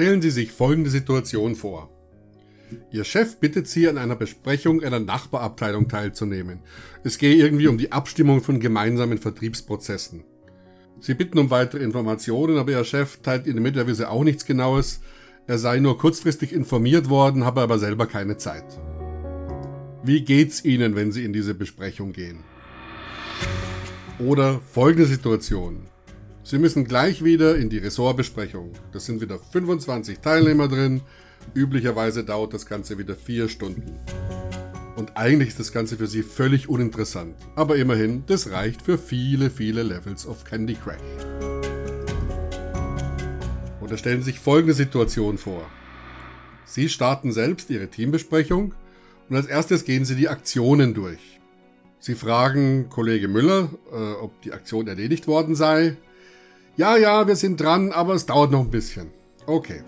Stellen Sie sich folgende Situation vor. Ihr Chef bittet Sie, an einer Besprechung einer Nachbarabteilung teilzunehmen. Es gehe irgendwie um die Abstimmung von gemeinsamen Vertriebsprozessen. Sie bitten um weitere Informationen, aber Ihr Chef teilt Ihnen mit, er wisse auch nichts Genaues. Er sei nur kurzfristig informiert worden, habe aber selber keine Zeit. Wie geht's Ihnen, wenn Sie in diese Besprechung gehen? Oder folgende Situation. Sie müssen gleich wieder in die Ressortbesprechung. Das sind wieder 25 Teilnehmer drin. Üblicherweise dauert das Ganze wieder vier Stunden. Und eigentlich ist das Ganze für Sie völlig uninteressant. Aber immerhin, das reicht für viele, viele Levels of Candy Crush. Oder stellen Sie sich folgende Situation vor. Sie starten selbst Ihre Teambesprechung und als erstes gehen Sie die Aktionen durch. Sie fragen Kollege Müller, äh, ob die Aktion erledigt worden sei. Ja, ja, wir sind dran, aber es dauert noch ein bisschen. Okay.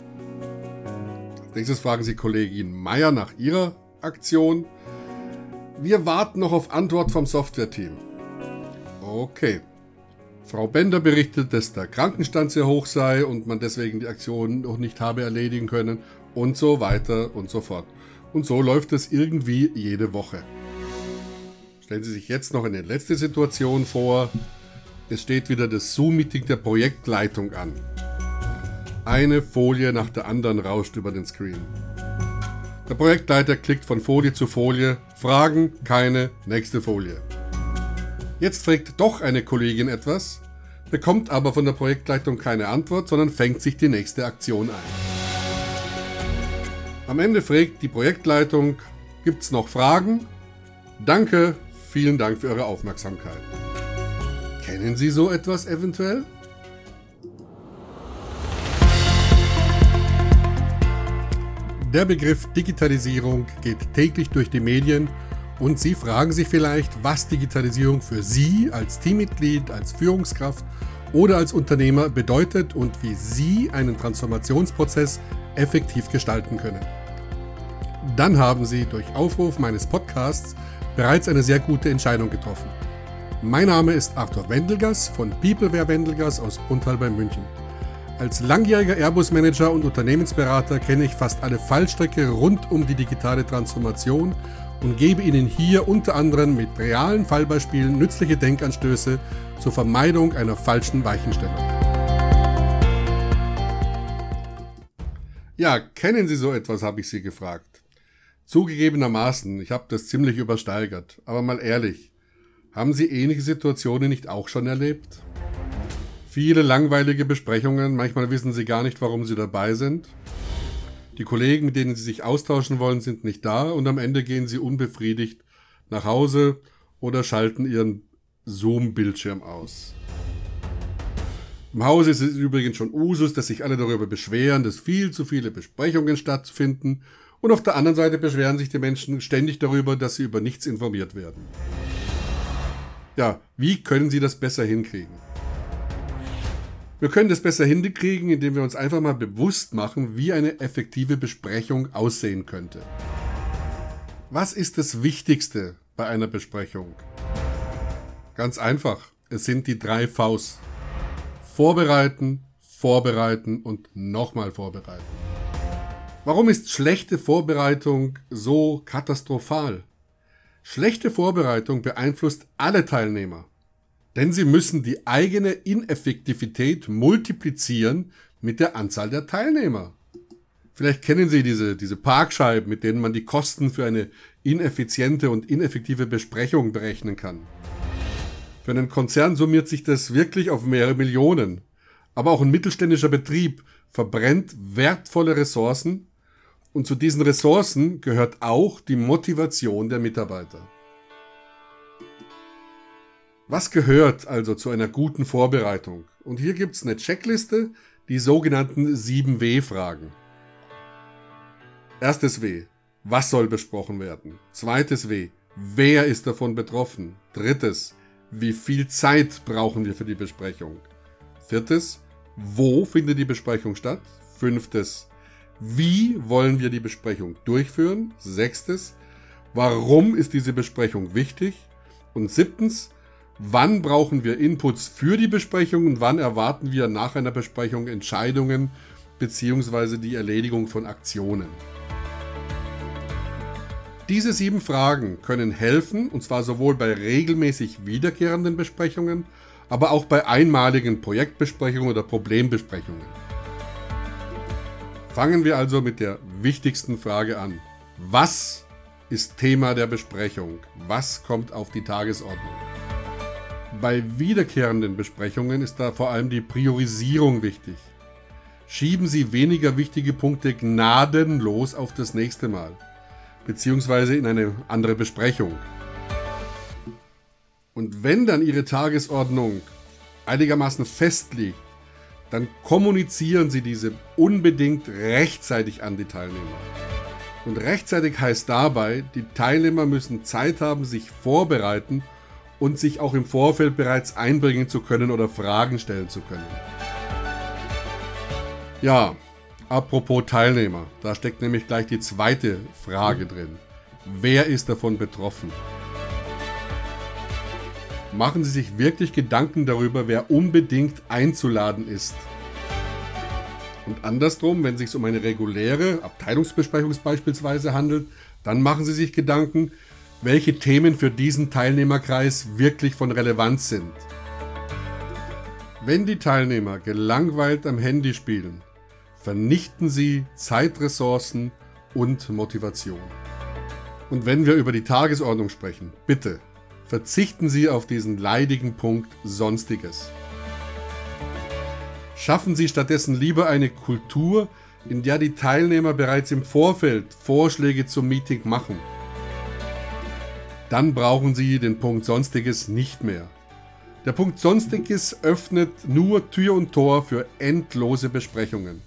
Als nächstes fragen Sie Kollegin Meier nach ihrer Aktion. Wir warten noch auf Antwort vom Software-Team. Okay. Frau Bender berichtet, dass der Krankenstand sehr hoch sei und man deswegen die Aktion noch nicht habe erledigen können und so weiter und so fort. Und so läuft es irgendwie jede Woche. Stellen Sie sich jetzt noch eine letzte Situation vor. Es steht wieder das Zoom-Meeting der Projektleitung an. Eine Folie nach der anderen rauscht über den Screen. Der Projektleiter klickt von Folie zu Folie. Fragen, keine, nächste Folie. Jetzt fragt doch eine Kollegin etwas, bekommt aber von der Projektleitung keine Antwort, sondern fängt sich die nächste Aktion ein. Am Ende fragt die Projektleitung, gibt's noch Fragen? Danke, Vielen Dank für eure Aufmerksamkeit. Kennen Sie so etwas eventuell? Der Begriff Digitalisierung geht täglich durch die Medien und Sie fragen sich vielleicht, was Digitalisierung für Sie als Teammitglied, als Führungskraft oder als Unternehmer bedeutet und wie Sie einen Transformationsprozess effektiv gestalten können. Dann haben Sie durch Aufruf meines Podcasts bereits eine sehr gute Entscheidung getroffen. Mein Name ist Arthur Wendelgas von Peopleware Wendelgas aus Bruntal bei München. Als langjähriger Airbus-Manager und Unternehmensberater kenne ich fast alle Fallstrecke rund um die digitale Transformation und gebe Ihnen hier unter anderem mit realen Fallbeispielen nützliche Denkanstöße zur Vermeidung einer falschen Weichenstellung. Ja, kennen Sie so etwas, habe ich Sie gefragt. Zugegebenermaßen, ich habe das ziemlich übersteigert, aber mal ehrlich, haben Sie ähnliche Situationen nicht auch schon erlebt? Viele langweilige Besprechungen, manchmal wissen Sie gar nicht, warum Sie dabei sind. Die Kollegen, mit denen Sie sich austauschen wollen, sind nicht da und am Ende gehen Sie unbefriedigt nach Hause oder schalten Ihren Zoom-Bildschirm aus. Im Hause ist es übrigens schon Usus, dass sich alle darüber beschweren, dass viel zu viele Besprechungen stattfinden und auf der anderen Seite beschweren sich die Menschen ständig darüber, dass sie über nichts informiert werden. Ja, wie können sie das besser hinkriegen? Wir können das besser hinkriegen, indem wir uns einfach mal bewusst machen, wie eine effektive Besprechung aussehen könnte. Was ist das Wichtigste bei einer Besprechung? Ganz einfach, es sind die drei Vs. Vorbereiten, vorbereiten und nochmal vorbereiten. Warum ist schlechte Vorbereitung so katastrophal? Schlechte Vorbereitung beeinflusst alle Teilnehmer, denn sie müssen die eigene Ineffektivität multiplizieren mit der Anzahl der Teilnehmer. Vielleicht kennen Sie diese, diese Parkscheiben, mit denen man die Kosten für eine ineffiziente und ineffektive Besprechung berechnen kann. Für einen Konzern summiert sich das wirklich auf mehrere Millionen. Aber auch ein mittelständischer Betrieb verbrennt wertvolle Ressourcen und zu diesen Ressourcen gehört auch die Motivation der Mitarbeiter. Was gehört also zu einer guten Vorbereitung? Und hier gibt es eine Checkliste, die sogenannten 7W-Fragen. Erstes W. Was soll besprochen werden? Zweites W. Wer ist davon betroffen? Drittes. Wie viel Zeit brauchen wir für die Besprechung? Viertes. Wo findet die Besprechung statt? Fünftes. Wie wollen wir die Besprechung durchführen? Sechstes, warum ist diese Besprechung wichtig? Und siebtens, wann brauchen wir Inputs für die Besprechung und wann erwarten wir nach einer Besprechung Entscheidungen bzw. die Erledigung von Aktionen. Diese sieben Fragen können helfen, und zwar sowohl bei regelmäßig wiederkehrenden Besprechungen, aber auch bei einmaligen Projektbesprechungen oder Problembesprechungen. Fangen wir also mit der wichtigsten Frage an. Was ist Thema der Besprechung? Was kommt auf die Tagesordnung? Bei wiederkehrenden Besprechungen ist da vor allem die Priorisierung wichtig. Schieben Sie weniger wichtige Punkte gnadenlos auf das nächste Mal beziehungsweise in eine andere Besprechung. Und wenn dann Ihre Tagesordnung einigermaßen festliegt, dann kommunizieren Sie diese unbedingt rechtzeitig an die Teilnehmer. Und rechtzeitig heißt dabei, die Teilnehmer müssen Zeit haben, sich vorbereiten und sich auch im Vorfeld bereits einbringen zu können oder Fragen stellen zu können. Ja, Apropos Teilnehmer, da steckt nämlich gleich die zweite Frage drin. Wer ist davon betroffen? Machen Sie sich wirklich Gedanken darüber, wer unbedingt einzuladen ist. Und andersrum, wenn es sich um eine reguläre Abteilungsbesprechung beispielsweise handelt, dann machen Sie sich Gedanken, welche Themen für diesen Teilnehmerkreis wirklich von Relevanz sind. Wenn die Teilnehmer gelangweilt am Handy spielen, vernichten sie Zeitressourcen und Motivation. Und wenn wir über die Tagesordnung sprechen, bitte verzichten Sie auf diesen leidigen Punkt Sonstiges. Schaffen Sie stattdessen lieber eine Kultur, in der die Teilnehmer bereits im Vorfeld Vorschläge zum Meeting machen. Dann brauchen Sie den Punkt Sonstiges nicht mehr. Der Punkt Sonstiges öffnet nur Tür und Tor für endlose Besprechungen.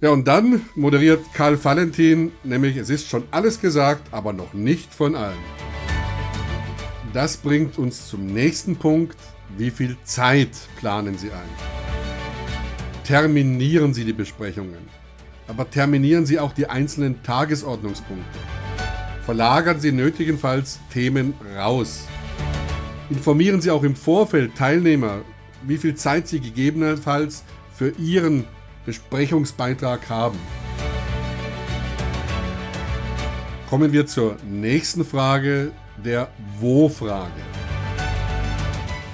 Ja, und dann moderiert Karl Valentin, nämlich es ist schon alles gesagt, aber noch nicht von allen. Das bringt uns zum nächsten Punkt. Wie viel Zeit planen Sie ein? Terminieren Sie die Besprechungen, aber terminieren Sie auch die einzelnen Tagesordnungspunkte. Verlagern Sie nötigenfalls Themen raus. Informieren Sie auch im Vorfeld Teilnehmer, wie viel Zeit Sie gegebenenfalls für Ihren Besprechungsbeitrag haben. Kommen wir zur nächsten Frage, der Wo-Frage.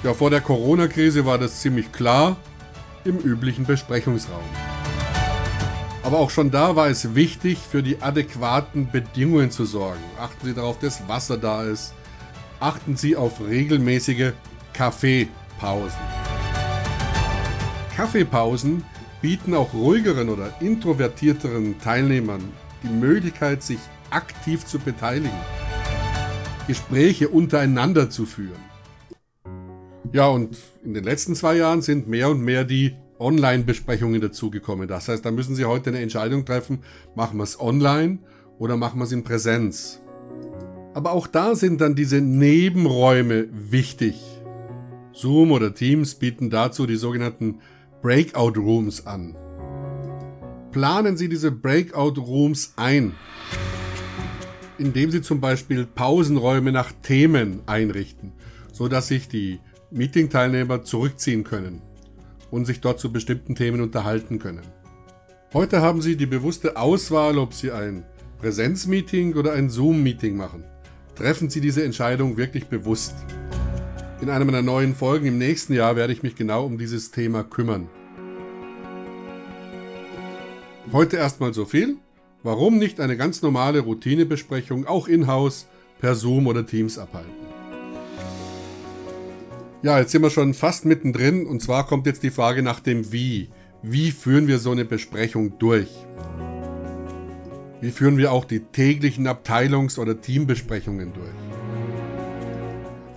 Ja, vor der Corona-Krise war das ziemlich klar im üblichen Besprechungsraum. Aber auch schon da war es wichtig, für die adäquaten Bedingungen zu sorgen. Achten Sie darauf, dass Wasser da ist. Achten Sie auf regelmäßige Kaffeepausen. Kaffeepausen bieten auch ruhigeren oder introvertierteren Teilnehmern die Möglichkeit, sich aktiv zu beteiligen, Gespräche untereinander zu führen. Ja, und in den letzten zwei Jahren sind mehr und mehr die Online-Besprechungen dazugekommen. Das heißt, da müssen Sie heute eine Entscheidung treffen, machen wir es online oder machen wir es in Präsenz. Aber auch da sind dann diese Nebenräume wichtig. Zoom oder Teams bieten dazu die sogenannten Breakout Rooms an. Planen Sie diese Breakout Rooms ein, indem Sie zum Beispiel Pausenräume nach Themen einrichten, sodass sich die Meeting-Teilnehmer zurückziehen können und sich dort zu bestimmten Themen unterhalten können. Heute haben Sie die bewusste Auswahl, ob Sie ein Präsenzmeeting oder ein Zoom-Meeting machen. Treffen Sie diese Entscheidung wirklich bewusst. In einer meiner neuen Folgen im nächsten Jahr werde ich mich genau um dieses Thema kümmern. Heute erstmal so viel. Warum nicht eine ganz normale Routinebesprechung auch in-house per Zoom oder Teams abhalten? Ja, jetzt sind wir schon fast mittendrin und zwar kommt jetzt die Frage nach dem Wie. Wie führen wir so eine Besprechung durch? Wie führen wir auch die täglichen Abteilungs- oder Teambesprechungen durch?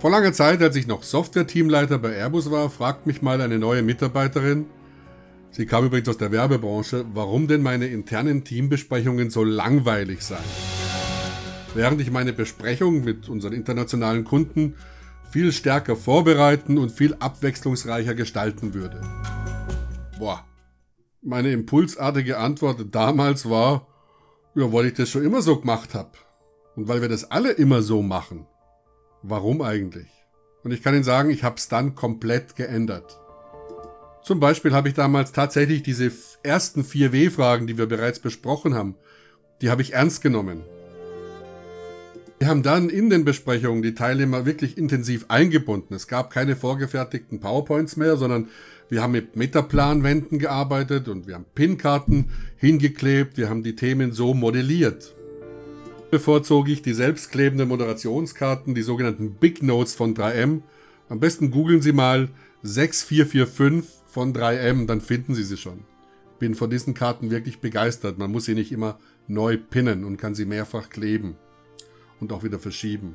Vor langer Zeit, als ich noch Software-Teamleiter bei Airbus war, fragt mich mal eine neue Mitarbeiterin, sie kam übrigens aus der Werbebranche, warum denn meine internen Teambesprechungen so langweilig seien. Während ich meine Besprechung mit unseren internationalen Kunden viel stärker vorbereiten und viel abwechslungsreicher gestalten würde. Boah. Meine impulsartige Antwort damals war, ja, weil ich das schon immer so gemacht habe. Und weil wir das alle immer so machen. Warum eigentlich? Und ich kann Ihnen sagen, ich habe es dann komplett geändert. Zum Beispiel habe ich damals tatsächlich diese ersten vier W-Fragen, die wir bereits besprochen haben, die habe ich ernst genommen. Wir haben dann in den Besprechungen die Teilnehmer wirklich intensiv eingebunden. Es gab keine vorgefertigten PowerPoints mehr, sondern wir haben mit Metaplanwänden gearbeitet und wir haben Pinkarten hingeklebt. Wir haben die Themen so modelliert. Bevorzuge ich die selbstklebenden Moderationskarten, die sogenannten Big Notes von 3M. Am besten googeln Sie mal 6445 von 3M, dann finden Sie sie schon. Bin von diesen Karten wirklich begeistert. Man muss sie nicht immer neu pinnen und kann sie mehrfach kleben und auch wieder verschieben.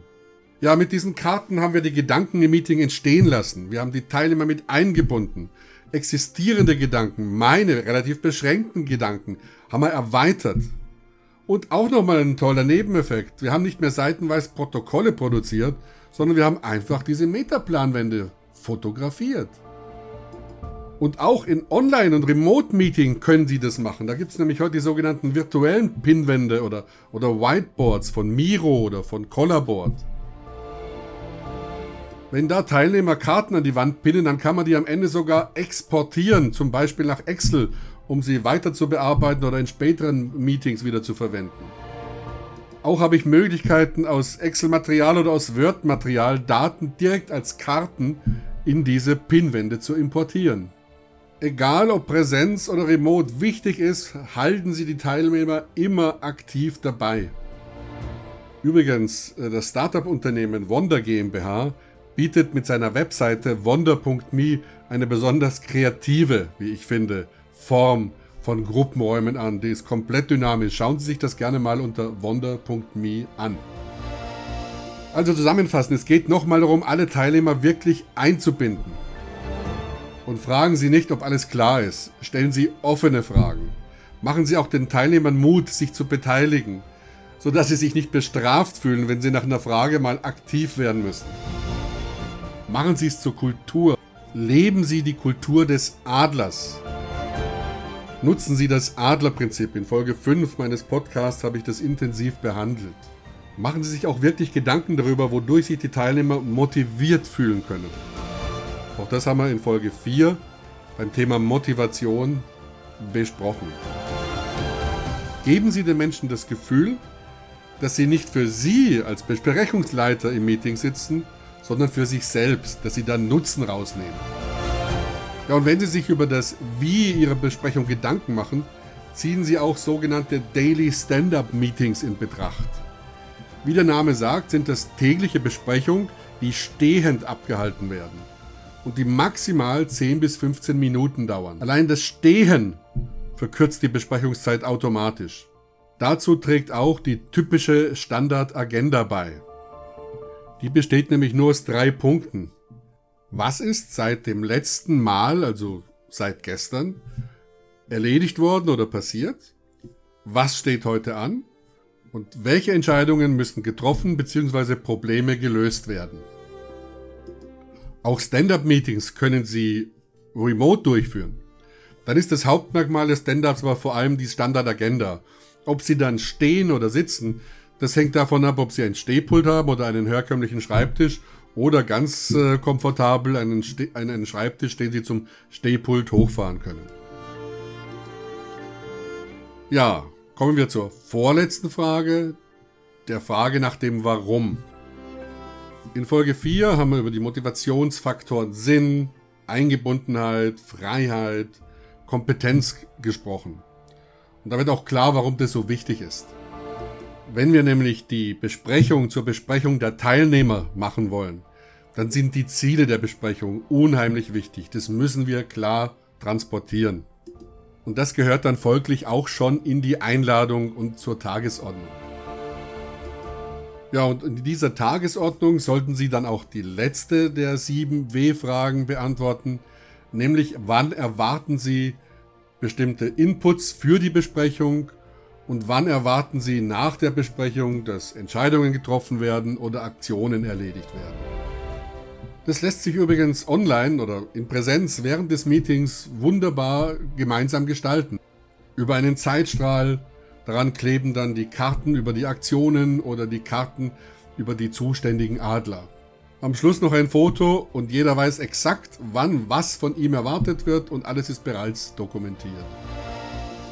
Ja, mit diesen Karten haben wir die Gedanken im Meeting entstehen lassen. Wir haben die Teilnehmer mit eingebunden. Existierende Gedanken, meine relativ beschränkten Gedanken, haben wir erweitert. Und auch nochmal ein toller Nebeneffekt. Wir haben nicht mehr seitenweise Protokolle produziert, sondern wir haben einfach diese Metaplanwände fotografiert. Und auch in Online- und Remote-Meeting können Sie das machen. Da gibt es nämlich heute die sogenannten virtuellen Pinwände oder, oder Whiteboards von Miro oder von Collarboard. Wenn da Teilnehmer Karten an die Wand pinnen, dann kann man die am Ende sogar exportieren, zum Beispiel nach Excel, um sie weiter zu bearbeiten oder in späteren Meetings wieder zu verwenden. Auch habe ich Möglichkeiten aus Excel-Material oder aus Word-Material Daten direkt als Karten in diese Pinwände zu importieren. Egal ob Präsenz oder Remote wichtig ist, halten Sie die Teilnehmer immer aktiv dabei. Übrigens, äh, das Startup-Unternehmen Wonder GmbH bietet mit seiner Webseite wonder.me eine besonders kreative, wie ich finde, Form von Gruppenräumen an. Die ist komplett dynamisch. Schauen Sie sich das gerne mal unter wonder.me an. Also zusammenfassend, es geht nochmal darum, alle Teilnehmer wirklich einzubinden. Und fragen Sie nicht, ob alles klar ist. Stellen Sie offene Fragen. Machen Sie auch den Teilnehmern Mut, sich zu beteiligen, sodass sie sich nicht bestraft fühlen, wenn sie nach einer Frage mal aktiv werden müssen. Machen Sie es zur Kultur. Leben Sie die Kultur des Adlers. Nutzen Sie das Adlerprinzip. In Folge 5 meines Podcasts habe ich das intensiv behandelt. Machen Sie sich auch wirklich Gedanken darüber, wodurch sich die Teilnehmer motiviert fühlen können. Auch das haben wir in Folge 4 beim Thema Motivation besprochen. Geben Sie den Menschen das Gefühl, dass sie nicht für Sie als Besprechungsleiter im Meeting sitzen, sondern für sich selbst, dass Sie dann Nutzen rausnehmen. Ja, und wenn Sie sich über das Wie Ihrer Besprechung Gedanken machen, ziehen Sie auch sogenannte Daily Stand-up Meetings in Betracht. Wie der Name sagt, sind das tägliche Besprechungen, die stehend abgehalten werden und die maximal 10 bis 15 Minuten dauern. Allein das Stehen verkürzt die Besprechungszeit automatisch. Dazu trägt auch die typische Standard-Agenda bei. Die besteht nämlich nur aus drei Punkten. Was ist seit dem letzten Mal, also seit gestern, erledigt worden oder passiert? Was steht heute an? Und welche Entscheidungen müssen getroffen bzw. Probleme gelöst werden? Auch Stand-up-Meetings können Sie remote durchführen. Dann ist das Hauptmerkmal des Stand-ups aber vor allem die Standardagenda. Ob Sie dann stehen oder sitzen, das hängt davon ab, ob Sie ein Stehpult haben oder einen herkömmlichen Schreibtisch oder ganz äh, komfortabel einen, Ste einen Schreibtisch, den Sie zum Stehpult hochfahren können. Ja, kommen wir zur vorletzten Frage, der Frage nach dem Warum. In Folge 4 haben wir über die Motivationsfaktoren Sinn, Eingebundenheit, Freiheit, Kompetenz gesprochen. Und da wird auch klar, warum das so wichtig ist. Wenn wir nämlich die Besprechung zur Besprechung der Teilnehmer machen wollen, dann sind die Ziele der Besprechung unheimlich wichtig. Das müssen wir klar transportieren. Und das gehört dann folglich auch schon in die Einladung und zur Tagesordnung. Ja, und in dieser Tagesordnung sollten Sie dann auch die letzte der sieben W-Fragen beantworten, nämlich wann erwarten Sie bestimmte Inputs für die Besprechung und wann erwarten Sie nach der Besprechung, dass Entscheidungen getroffen werden oder Aktionen erledigt werden. Das lässt sich übrigens online oder in Präsenz während des Meetings wunderbar gemeinsam gestalten. Über einen Zeitstrahl, Daran kleben dann die Karten über die Aktionen oder die Karten über die zuständigen Adler. Am Schluss noch ein Foto und jeder weiß exakt, wann was von ihm erwartet wird und alles ist bereits dokumentiert.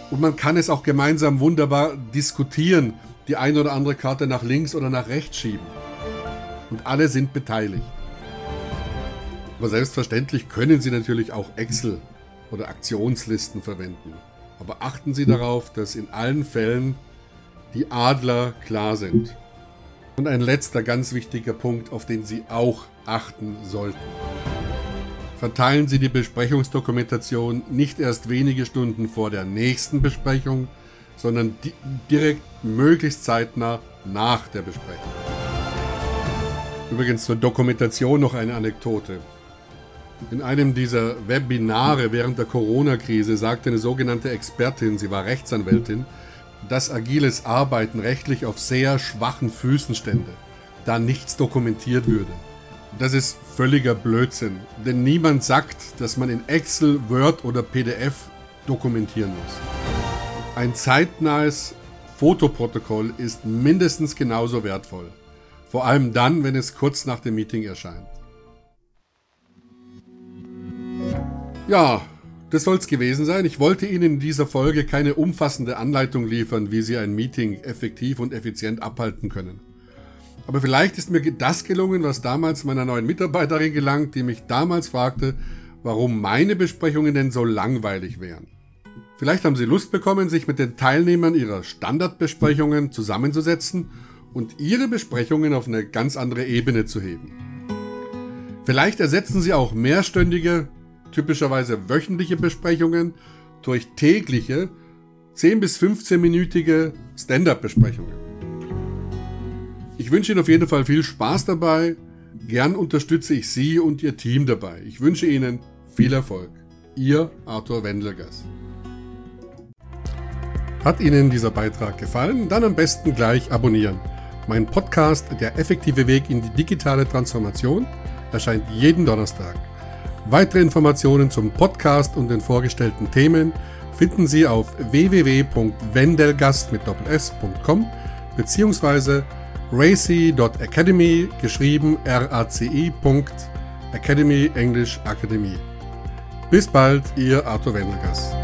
Und man kann es auch gemeinsam wunderbar diskutieren, die eine oder andere Karte nach links oder nach rechts schieben. Und alle sind beteiligt. Aber selbstverständlich können Sie natürlich auch Excel oder Aktionslisten verwenden. Aber achten Sie darauf, dass in allen Fällen die Adler klar sind. Und ein letzter ganz wichtiger Punkt, auf den Sie auch achten sollten. Verteilen Sie die Besprechungsdokumentation nicht erst wenige Stunden vor der nächsten Besprechung, sondern di direkt möglichst zeitnah nach der Besprechung. Übrigens zur Dokumentation noch eine Anekdote. In einem dieser Webinare während der Corona-Krise sagte eine sogenannte Expertin, sie war Rechtsanwältin, dass agiles Arbeiten rechtlich auf sehr schwachen Füßen stände, da nichts dokumentiert würde. Das ist völliger Blödsinn, denn niemand sagt, dass man in Excel, Word oder PDF dokumentieren muss. Ein zeitnahes Fotoprotokoll ist mindestens genauso wertvoll, vor allem dann, wenn es kurz nach dem Meeting erscheint. Ja, das soll es gewesen sein. Ich wollte Ihnen in dieser Folge keine umfassende Anleitung liefern, wie Sie ein Meeting effektiv und effizient abhalten können. Aber vielleicht ist mir das gelungen, was damals meiner neuen Mitarbeiterin gelang, die mich damals fragte, warum meine Besprechungen denn so langweilig wären. Vielleicht haben Sie Lust bekommen, sich mit den Teilnehmern Ihrer Standardbesprechungen zusammenzusetzen und Ihre Besprechungen auf eine ganz andere Ebene zu heben. Vielleicht ersetzen Sie auch mehrstündige, typischerweise wöchentliche Besprechungen durch tägliche 10 bis 15-minütige Stand-up-Besprechungen. Ich wünsche Ihnen auf jeden Fall viel Spaß dabei. Gern unterstütze ich Sie und Ihr Team dabei. Ich wünsche Ihnen viel Erfolg. Ihr Arthur Wendelgers. Hat Ihnen dieser Beitrag gefallen? Dann am besten gleich abonnieren. Mein Podcast Der effektive Weg in die digitale Transformation erscheint jeden Donnerstag. Weitere Informationen zum Podcast und den vorgestellten Themen finden Sie auf www.wendelgast mit doppels.com bzw. racy.academy geschrieben raci.academy Englisch Akademie. Bis bald, Ihr Arthur Wendelgast.